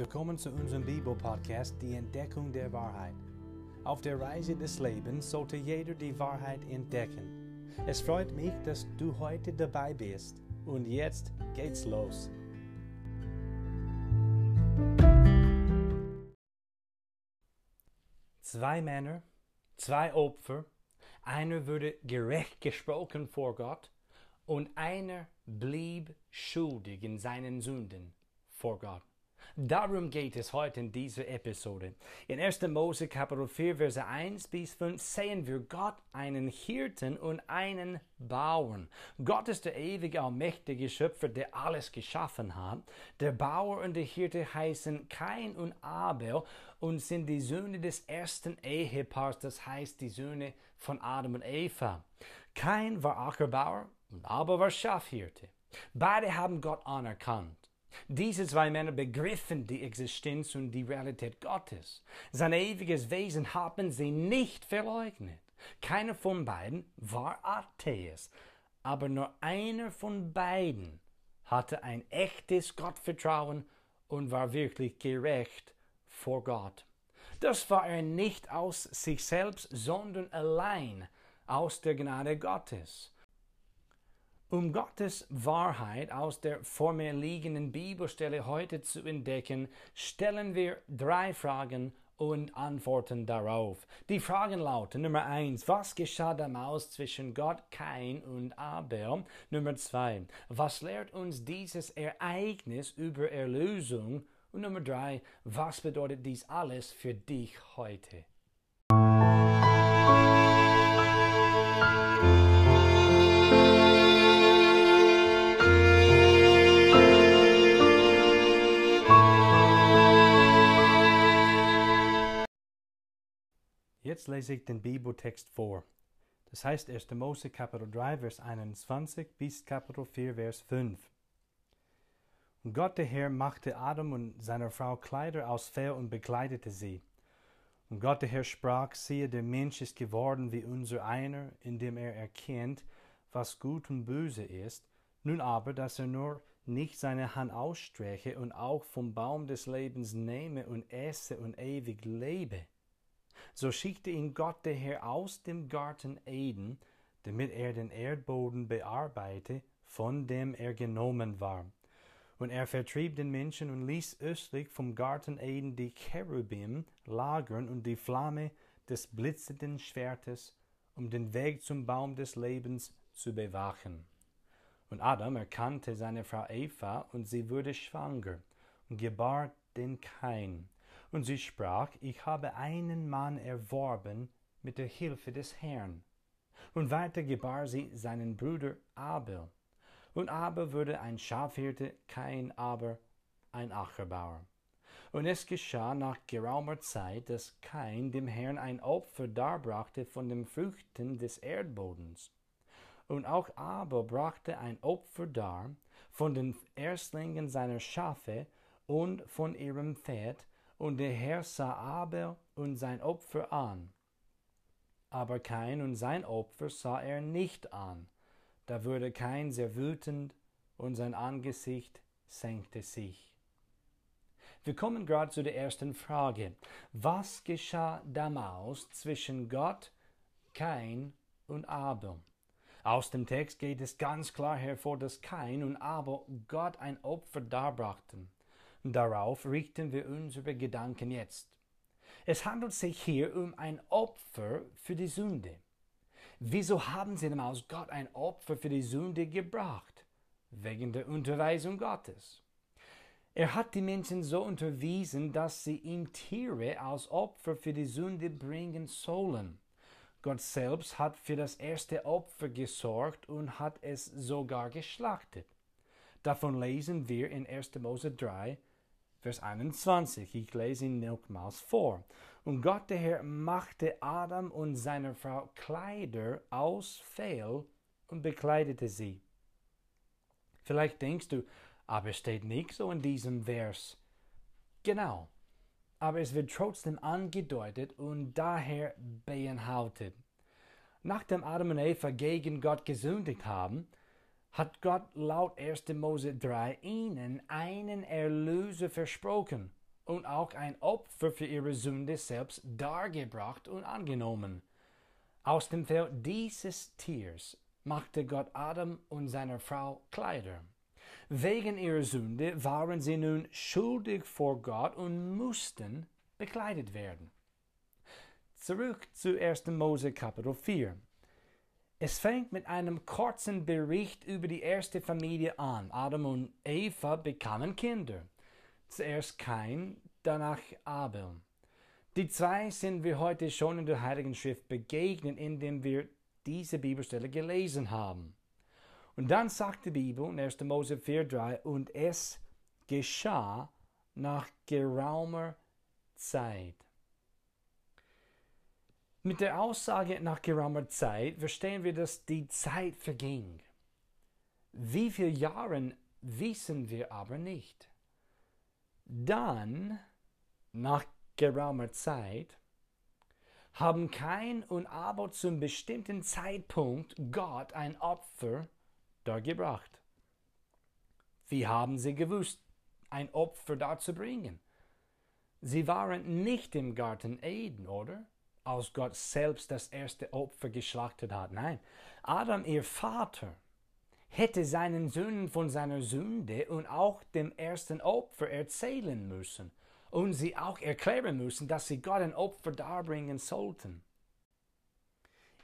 Willkommen zu unserem Bibel-Podcast Die Entdeckung der Wahrheit. Auf der Reise des Lebens sollte jeder die Wahrheit entdecken. Es freut mich, dass du heute dabei bist. Und jetzt geht's los. Zwei Männer, zwei Opfer, einer wurde gerecht gesprochen vor Gott und einer blieb schuldig in seinen Sünden vor Gott. Darum geht es heute in dieser Episode. In 1. Mose Kapitel 4, Verse 1 bis 5 sehen wir Gott einen Hirten und einen Bauern. Gott ist der ewige, allmächtige Schöpfer, der alles geschaffen hat. Der Bauer und der Hirte heißen Kain und Abel und sind die Söhne des ersten Ehepaars, das heißt die Söhne von Adam und Eva. Kain war Ackerbauer und Abel war Schafhirte. Beide haben Gott anerkannt. Diese zwei Männer begriffen die Existenz und die Realität Gottes. Sein ewiges Wesen haben sie nicht verleugnet. Keiner von beiden war Atheist, aber nur einer von beiden hatte ein echtes Gottvertrauen und war wirklich gerecht vor Gott. Das war er nicht aus sich selbst, sondern allein aus der Gnade Gottes. Um Gottes Wahrheit aus der vor mir liegenden Bibelstelle heute zu entdecken, stellen wir drei Fragen und Antworten darauf. Die Fragen lauten Nummer eins: Was geschah damals zwischen Gott, Kain und Abel? Nummer zwei: Was lehrt uns dieses Ereignis über Erlösung? Und Nummer drei: Was bedeutet dies alles für dich heute? Jetzt lese ich den Bibeltext vor. Das heißt 1. Mose Kapitel 3, Vers 21 bis Kapitel 4, Vers 5. Und Gott der Herr machte Adam und seiner Frau Kleider aus Fell und bekleidete sie. Und Gott der Herr sprach, siehe, der Mensch ist geworden wie unser einer, indem er erkennt, was gut und böse ist, nun aber, dass er nur nicht seine Hand ausstrecke und auch vom Baum des Lebens nehme und esse und ewig lebe. So schickte ihn Gott der Herr aus dem Garten Eden, damit er den Erdboden bearbeite, von dem er genommen war. Und er vertrieb den Menschen und ließ östlich vom Garten Eden die Cherubim lagern und die Flamme des blitzenden Schwertes, um den Weg zum Baum des Lebens zu bewachen. Und Adam erkannte seine Frau Eva, und sie wurde schwanger und gebar den Kain. Und sie sprach, ich habe einen Mann erworben mit der Hilfe des Herrn. Und weiter gebar sie seinen Bruder Abel. Und Abel wurde ein Schafhirte, kein aber ein Ackerbauer. Und es geschah nach geraumer Zeit, dass Kain dem Herrn ein Opfer darbrachte von den Früchten des Erdbodens. Und auch Abel brachte ein Opfer dar von den Erstlingen seiner Schafe und von ihrem Fett, und der Herr sah Abel und sein Opfer an. Aber Kain und sein Opfer sah er nicht an. Da wurde Kain sehr wütend und sein Angesicht senkte sich. Wir kommen gerade zu der ersten Frage. Was geschah damals zwischen Gott, Kain und Abel? Aus dem Text geht es ganz klar hervor, dass Kain und Abel Gott ein Opfer darbrachten. Darauf richten wir unsere Gedanken jetzt. Es handelt sich hier um ein Opfer für die Sünde. Wieso haben sie aus Gott ein Opfer für die Sünde gebracht? Wegen der Unterweisung Gottes. Er hat die Menschen so unterwiesen, dass sie ihm Tiere als Opfer für die Sünde bringen sollen. Gott selbst hat für das erste Opfer gesorgt und hat es sogar geschlachtet. Davon lesen wir in 1. Mose 3, Vers 21. Ich lese ihn nochmals vor. Und Gott der Herr machte Adam und seiner Frau Kleider aus Fell und bekleidete sie. Vielleicht denkst du, aber steht nicht so in diesem Vers. Genau. Aber es wird trotzdem angedeutet und daher beinhaltet. Nachdem Adam und Eva gegen Gott gesündigt haben, hat Gott laut 1. Mose 3 ihnen einen Erlöser versprochen. und auch ein Opfer für ihre Sünde selbst dargebracht und angenommen. Aus dem Fell dieses Tiers machte Gott Adam und seiner Frau Kleider. Wegen ihrer Sünde waren sie nun schuldig vor Gott und mussten bekleidet werden. Zurück zu 1. Mose Kapitel 4. Es fängt mit einem kurzen Bericht über die erste Familie an. Adam und Eva bekamen Kinder. Zuerst Kain, danach Abel. Die zwei sind wir heute schon in der Heiligen Schrift begegnet, indem wir diese Bibelstelle gelesen haben. Und dann sagt die Bibel in 1. Mose 4,3 und es geschah nach geraumer Zeit. Mit der Aussage nach geraumer Zeit verstehen wir, dass die Zeit verging. Wie viele Jahre wissen wir aber nicht. Dann, nach geraumer Zeit, haben Kain und Abel zum bestimmten Zeitpunkt Gott ein Opfer dargebracht. Wie haben sie gewusst, ein Opfer darzubringen? Sie waren nicht im Garten Eden, oder? Als Gott selbst das erste Opfer geschlachtet hat. Nein, Adam, ihr Vater, hätte seinen Söhnen von seiner Sünde und auch dem ersten Opfer erzählen müssen und sie auch erklären müssen, dass sie Gott ein Opfer darbringen sollten.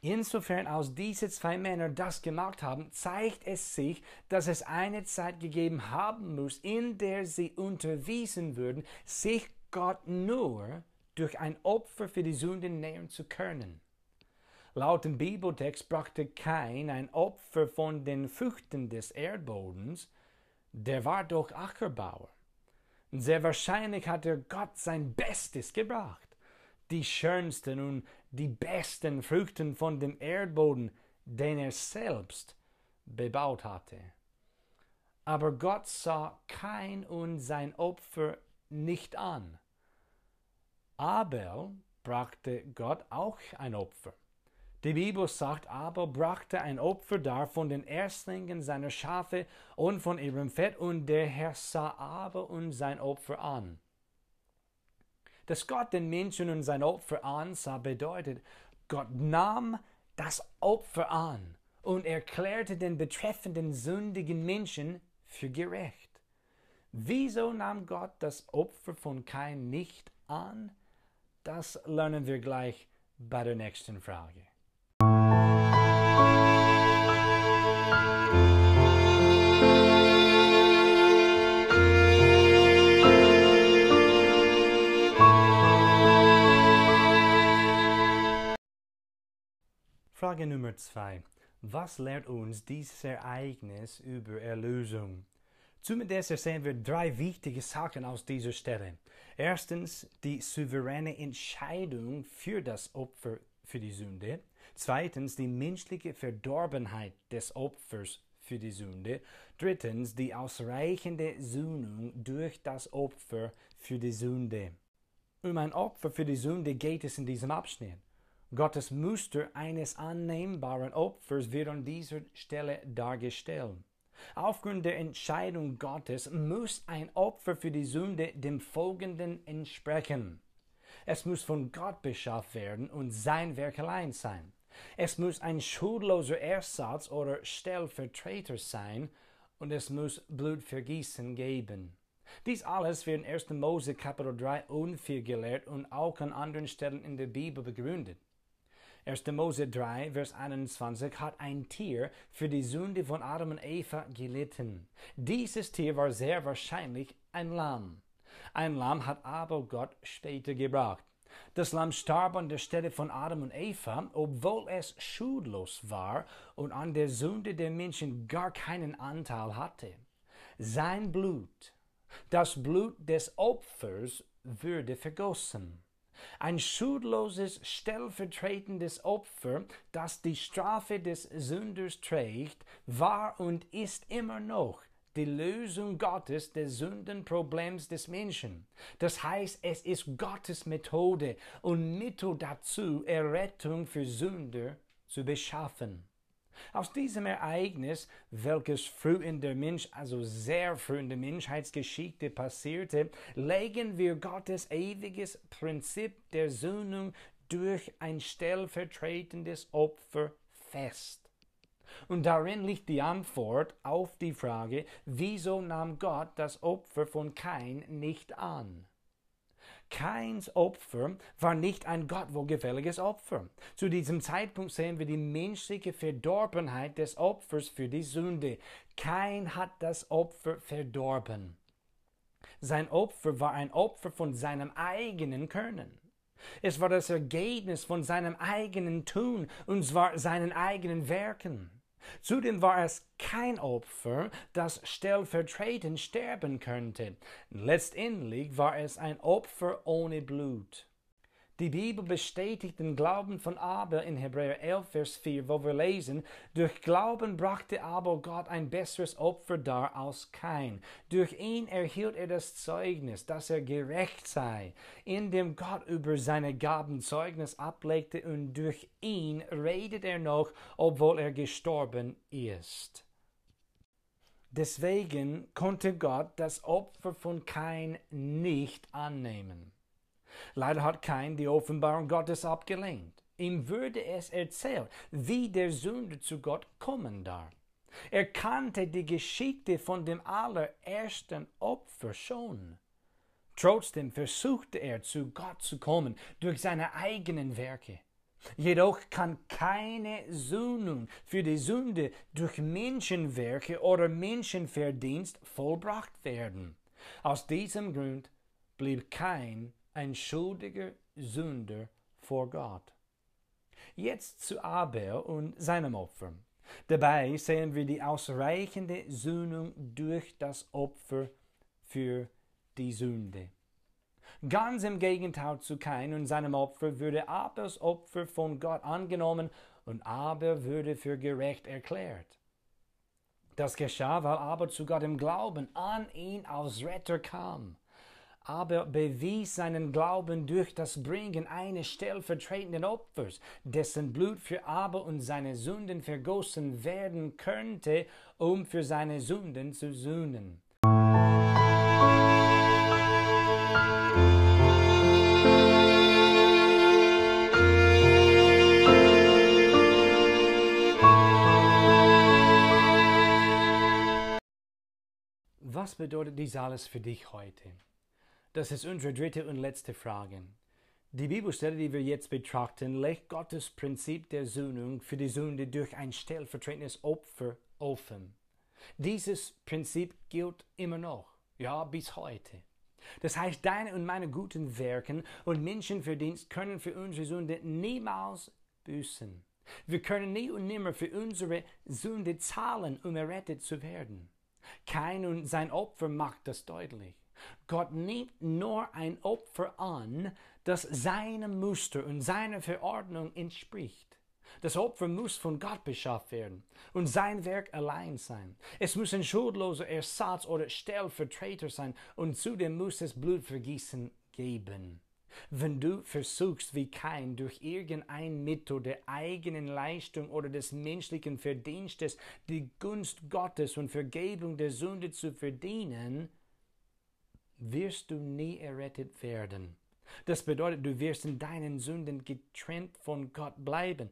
Insofern als diese zwei Männer das gemacht haben, zeigt es sich, dass es eine Zeit gegeben haben muss, in der sie unterwiesen würden, sich Gott nur durch ein Opfer für die Sünde nähern zu können. Laut dem Bibeltext brachte Kain ein Opfer von den Früchten des Erdbodens, der war doch Ackerbauer. Sehr wahrscheinlich hat er Gott sein Bestes gebracht, die schönsten und die besten Früchten von dem Erdboden, den er selbst bebaut hatte. Aber Gott sah kein und sein Opfer nicht an. Abel brachte Gott auch ein Opfer. Die Bibel sagt, Abel brachte ein Opfer dar von den Erstlingen seiner Schafe und von ihrem Fett, und der Herr sah Abel und sein Opfer an. Dass Gott den Menschen und sein Opfer ansah, bedeutet, Gott nahm das Opfer an und erklärte den betreffenden sündigen Menschen für gerecht. Wieso nahm Gott das Opfer von Kain nicht an? Das lernen wir gleich bei der nächsten Frage. Frage Nummer zwei: Was lehrt uns dieses Ereignis über Erlösung? Zumindest sehen wir drei wichtige Sachen aus dieser Stelle. Erstens die souveräne Entscheidung für das Opfer für die Sünde. Zweitens die menschliche Verdorbenheit des Opfers für die Sünde. Drittens die ausreichende Sühnung durch das Opfer für die Sünde. Um ein Opfer für die Sünde geht es in diesem Abschnitt. Gottes Muster eines annehmbaren Opfers wird an dieser Stelle dargestellt. Aufgrund der Entscheidung Gottes muss ein Opfer für die Sünde dem Folgenden entsprechen. Es muss von Gott beschafft werden und sein Werk allein sein. Es muss ein schuldloser Ersatz oder Stellvertreter sein und es muss Blutvergießen geben. Dies alles wird in 1. Mose Kapitel 3 und 4 gelehrt und auch an anderen Stellen in der Bibel begründet. 1. Mose 3, Vers 21 hat ein Tier für die Sünde von Adam und Eva gelitten. Dieses Tier war sehr wahrscheinlich ein Lamm. Ein Lamm hat aber Gott später gebracht. Das Lamm starb an der Stelle von Adam und Eva, obwohl es schuldlos war und an der Sünde der Menschen gar keinen Anteil hatte. Sein Blut, das Blut des Opfers, würde vergossen. Ein schuldloses, stellvertretendes Opfer, das die Strafe des Sünders trägt, war und ist immer noch die Lösung Gottes des Sündenproblems des Menschen. Das heißt, es ist Gottes Methode und Mittel dazu, Errettung für Sünder zu beschaffen. Aus diesem Ereignis, welches früh in der Mensch, also sehr früh in der Menschheitsgeschichte passierte, legen wir Gottes ewiges Prinzip der Söhnung durch ein stellvertretendes Opfer fest. Und darin liegt die Antwort auf die Frage, wieso nahm Gott das Opfer von Kain nicht an? Keins Opfer war nicht ein Gott wohlgefälliges Opfer. Zu diesem Zeitpunkt sehen wir die menschliche Verdorbenheit des Opfers für die Sünde. Kein hat das Opfer verdorben. Sein Opfer war ein Opfer von seinem eigenen Können. Es war das Ergebnis von seinem eigenen Tun und zwar seinen eigenen Werken. Zudem war es kein Opfer, das stellvertretend sterben könnte. Letztendlich war es ein Opfer ohne Blut. Die Bibel bestätigt den Glauben von Abel in Hebräer 11, Vers 4, wo wir lesen, durch Glauben brachte Abel Gott ein besseres Opfer dar als kein. Durch ihn erhielt er das Zeugnis, dass er gerecht sei, indem Gott über seine Gaben Zeugnis ablegte und durch ihn redet er noch, obwohl er gestorben ist. Deswegen konnte Gott das Opfer von Kain nicht annehmen. Leider hat Kain die Offenbarung Gottes abgelehnt. Ihm würde es erzählt, wie der Sünder zu Gott kommen darf. Er kannte die Geschichte von dem allerersten Opfer schon. Trotzdem versuchte er zu Gott zu kommen durch seine eigenen Werke. Jedoch kann keine Sühnung für die Sünde durch Menschenwerke oder Menschenverdienst vollbracht werden. Aus diesem Grund blieb kein ein schuldiger Sünder vor Gott. Jetzt zu Abel und seinem Opfer. Dabei sehen wir die ausreichende Sühnung durch das Opfer für die Sünde. Ganz im Gegenteil zu Kain und seinem Opfer würde Abels Opfer von Gott angenommen und Abel würde für gerecht erklärt. Das geschah, weil Abel zu Gott im Glauben an ihn als Retter kam aber bewies seinen Glauben durch das Bringen eines stellvertretenden Opfers, dessen Blut für Abel und seine Sünden vergossen werden könnte, um für seine Sünden zu sühnen. Was bedeutet dies alles für dich heute? Das ist unsere dritte und letzte Frage. Die Bibelstelle, die wir jetzt betrachten, legt Gottes Prinzip der Sühnung für die Sünde durch ein stellvertretendes Opfer offen. Dieses Prinzip gilt immer noch, ja, bis heute. Das heißt, deine und meine guten Werken und Menschenverdienst können für unsere Sünde niemals büßen. Wir können nie und nimmer für unsere Sünde zahlen, um errettet zu werden. Kein und sein Opfer macht das deutlich. Gott nimmt nur ein Opfer an, das seinem Muster und seiner Verordnung entspricht. Das Opfer muss von Gott beschafft werden und sein Werk allein sein. Es muss ein schuldloser Ersatz oder Stellvertreter sein und zudem muss es Blutvergießen geben. Wenn du versuchst, wie kein durch irgendein Mittel der eigenen Leistung oder des menschlichen Verdienstes die Gunst Gottes und Vergebung der Sünde zu verdienen, wirst du nie errettet werden. Das bedeutet, du wirst in deinen Sünden getrennt von Gott bleiben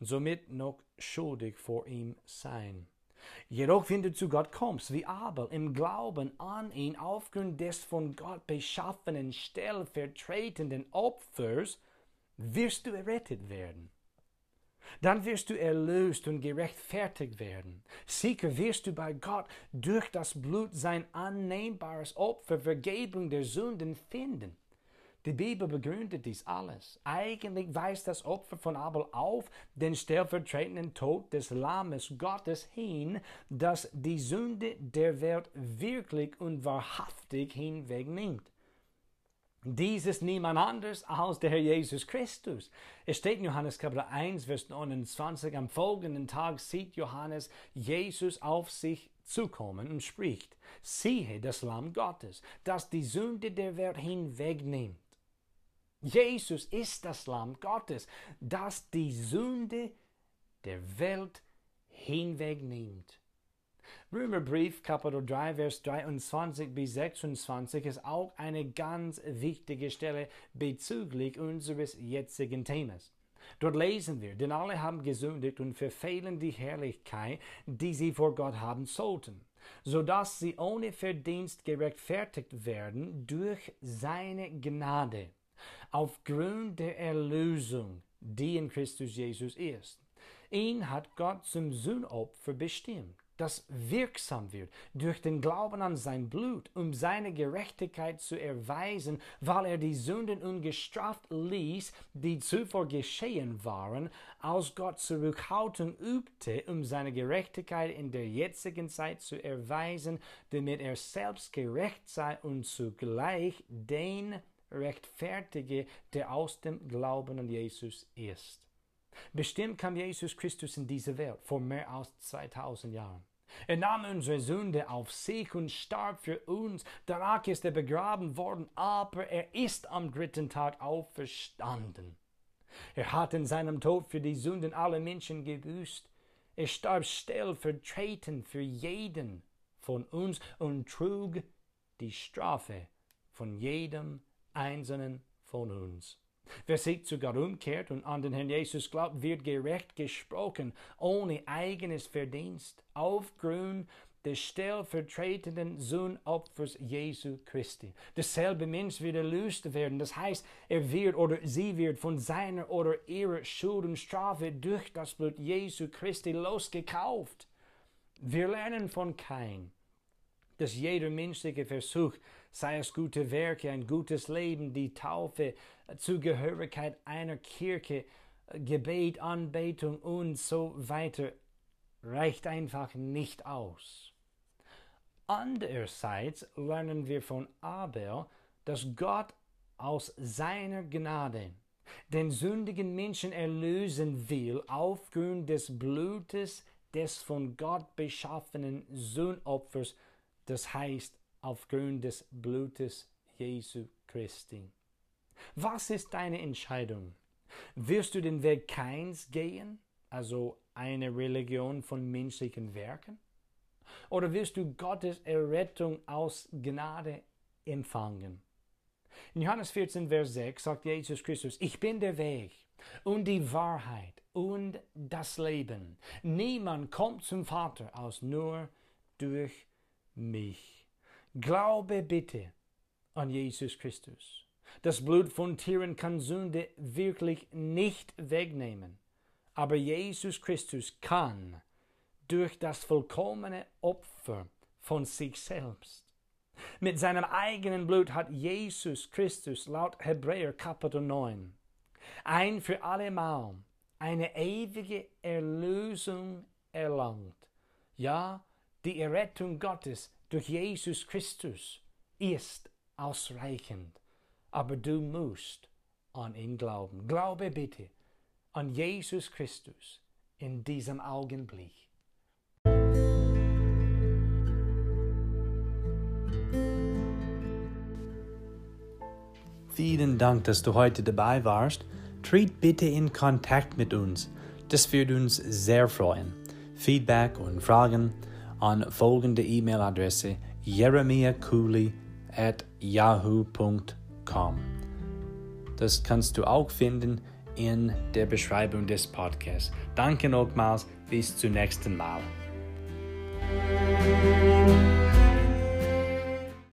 und somit noch schuldig vor ihm sein. Jedoch, wenn du zu Gott kommst, wie Abel, im Glauben an ihn aufgrund des von Gott beschaffenen stellvertretenden Opfers, wirst du errettet werden. Dann wirst du erlöst und gerechtfertigt werden. Sicher wirst du bei Gott durch das Blut sein annehmbares Opfer Vergebung der Sünden finden. Die Bibel begründet dies alles. Eigentlich weist das Opfer von Abel auf den stellvertretenden Tod des Lammes Gottes hin, das die Sünde der Welt wirklich und wahrhaftig hinwegnimmt. Dies ist niemand anders als der Herr Jesus Christus. Es steht in Johannes Kapitel 1, Vers 29, am folgenden Tag sieht Johannes Jesus auf sich zukommen und spricht, siehe das Lamm Gottes, das die Sünde der Welt hinwegnimmt. Jesus ist das Lamm Gottes, das die Sünde der Welt hinwegnimmt. Römerbrief Kapitel 3, Vers 23 bis 26 ist auch eine ganz wichtige Stelle bezüglich unseres jetzigen Themas. Dort lesen wir, denn alle haben gesündigt und verfehlen die Herrlichkeit, die sie vor Gott haben sollten, so dass sie ohne Verdienst gerechtfertigt werden durch seine Gnade, aufgrund der Erlösung, die in Christus Jesus ist. Ihn hat Gott zum Sühnopfer bestimmt das wirksam wird durch den Glauben an sein Blut, um seine Gerechtigkeit zu erweisen, weil er die Sünden ungestraft ließ, die zuvor geschehen waren, als Gott Zurückhaltung übte, um seine Gerechtigkeit in der jetzigen Zeit zu erweisen, damit er selbst gerecht sei und zugleich den rechtfertige, der aus dem Glauben an Jesus ist. Bestimmt kam Jesus Christus in diese Welt vor mehr als 2000 Jahren. Er nahm unsere Sünde auf sich und starb für uns. Danach ist er begraben worden, aber er ist am dritten Tag auferstanden. Er hat in seinem Tod für die Sünden aller Menschen gebüßt. Er starb stellvertretend für jeden von uns und trug die Strafe von jedem einzelnen von uns. Wer sich Gott umkehrt und an den Herrn Jesus glaubt, wird gerecht gesprochen, ohne eigenes Verdienst, aufgrund des stellvertretenden Sühnopfers Jesu Christi. Dasselbe Mensch wird erlöst werden. Das heißt, er wird oder sie wird von seiner oder ihrer Schuld und Strafe durch das Blut Jesu Christi losgekauft. Wir lernen von Kain, dass jeder menschliche Versuch, sei es gute Werke, ein gutes Leben, die Taufe, Zugehörigkeit einer Kirche, Gebet, Anbetung und so weiter, reicht einfach nicht aus. Andererseits lernen wir von Abel, dass Gott aus seiner Gnade den sündigen Menschen erlösen will aufgrund des Blutes des von Gott beschaffenen Sühnopfers das heißt aufgrund des Blutes Jesu Christi. Was ist deine Entscheidung? Wirst du den Weg Keins gehen, also eine Religion von menschlichen Werken? Oder wirst du Gottes Errettung aus Gnade empfangen? In Johannes 14, Vers 6 sagt Jesus Christus, ich bin der Weg und die Wahrheit und das Leben. Niemand kommt zum Vater aus nur durch mich. Glaube bitte an Jesus Christus. Das Blut von Tieren kann Sünde wirklich nicht wegnehmen. Aber Jesus Christus kann durch das vollkommene Opfer von sich selbst. Mit seinem eigenen Blut hat Jesus Christus laut Hebräer Kapitel 9 ein für allemal eine ewige Erlösung erlangt. Ja, die Errettung Gottes durch Jesus Christus ist ausreichend, aber du musst an ihn glauben. Glaube bitte an Jesus Christus in diesem Augenblick. Vielen Dank, dass du heute dabei warst. Tritt bitte in Kontakt mit uns. Das würde uns sehr freuen. Feedback und Fragen an folgende E-Mail-Adresse jeremiahcooley at yahoo.com. Das kannst du auch finden in der Beschreibung des Podcasts. Danke nochmals, bis zum nächsten Mal.